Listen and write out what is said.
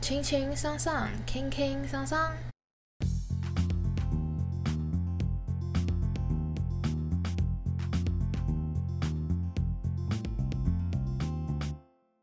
轻轻桑桑，轻轻桑桑。